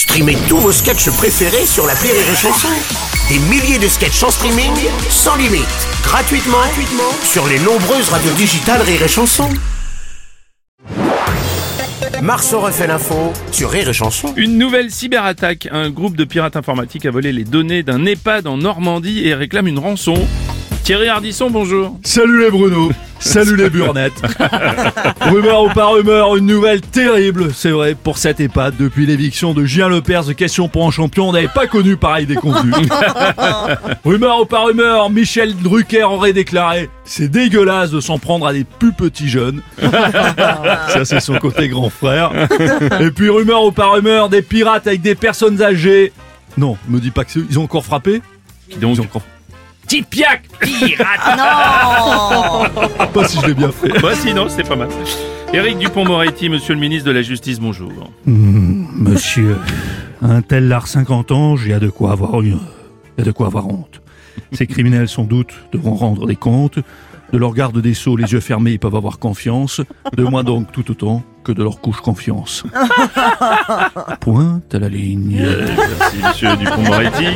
Streamez tous vos sketchs préférés sur la Rire et Chanson. Des milliers de sketchs en streaming, sans limite, gratuitement, gratuitement sur les nombreuses radios digitales Rire et Chanson. Marceau refait l'info sur Rire et Chanson. Une nouvelle cyberattaque. Un groupe de pirates informatiques a volé les données d'un EHPAD en Normandie et réclame une rançon. Thierry Ardisson, bonjour. Salut les Bruno, salut les burnettes. rumeur ou pas rumeur, une nouvelle terrible, c'est vrai, pour cette EHPAD. Depuis l'éviction de Julien Lepers de Question pour un champion, on n'avait pas connu pareil déconvenu. rumeur ou pas rumeur, Michel Drucker aurait déclaré C'est dégueulasse de s'en prendre à des plus petits jeunes. Ça, c'est son côté grand frère. Et puis, rumeur ou pas rumeur, des pirates avec des personnes âgées. Non, me dis pas que c'est- ils ont encore frappé? Qui donc Ils ont encore. Tipiac Pirate Pas si je l'ai bien fait. Bah sinon, c'est pas mal. Éric Dupont-Moretti, monsieur le ministre de la Justice, bonjour. Monsieur, un tel lard 50 ans, il y a de quoi avoir une, y a de quoi avoir honte. Ces criminels, sans doute, devront rendre des comptes. De leur garde des sceaux, les yeux fermés, ils peuvent avoir confiance. De moi donc tout autant que de leur couche confiance. Pointe à la ligne. Merci, monsieur Dupont-Moretti.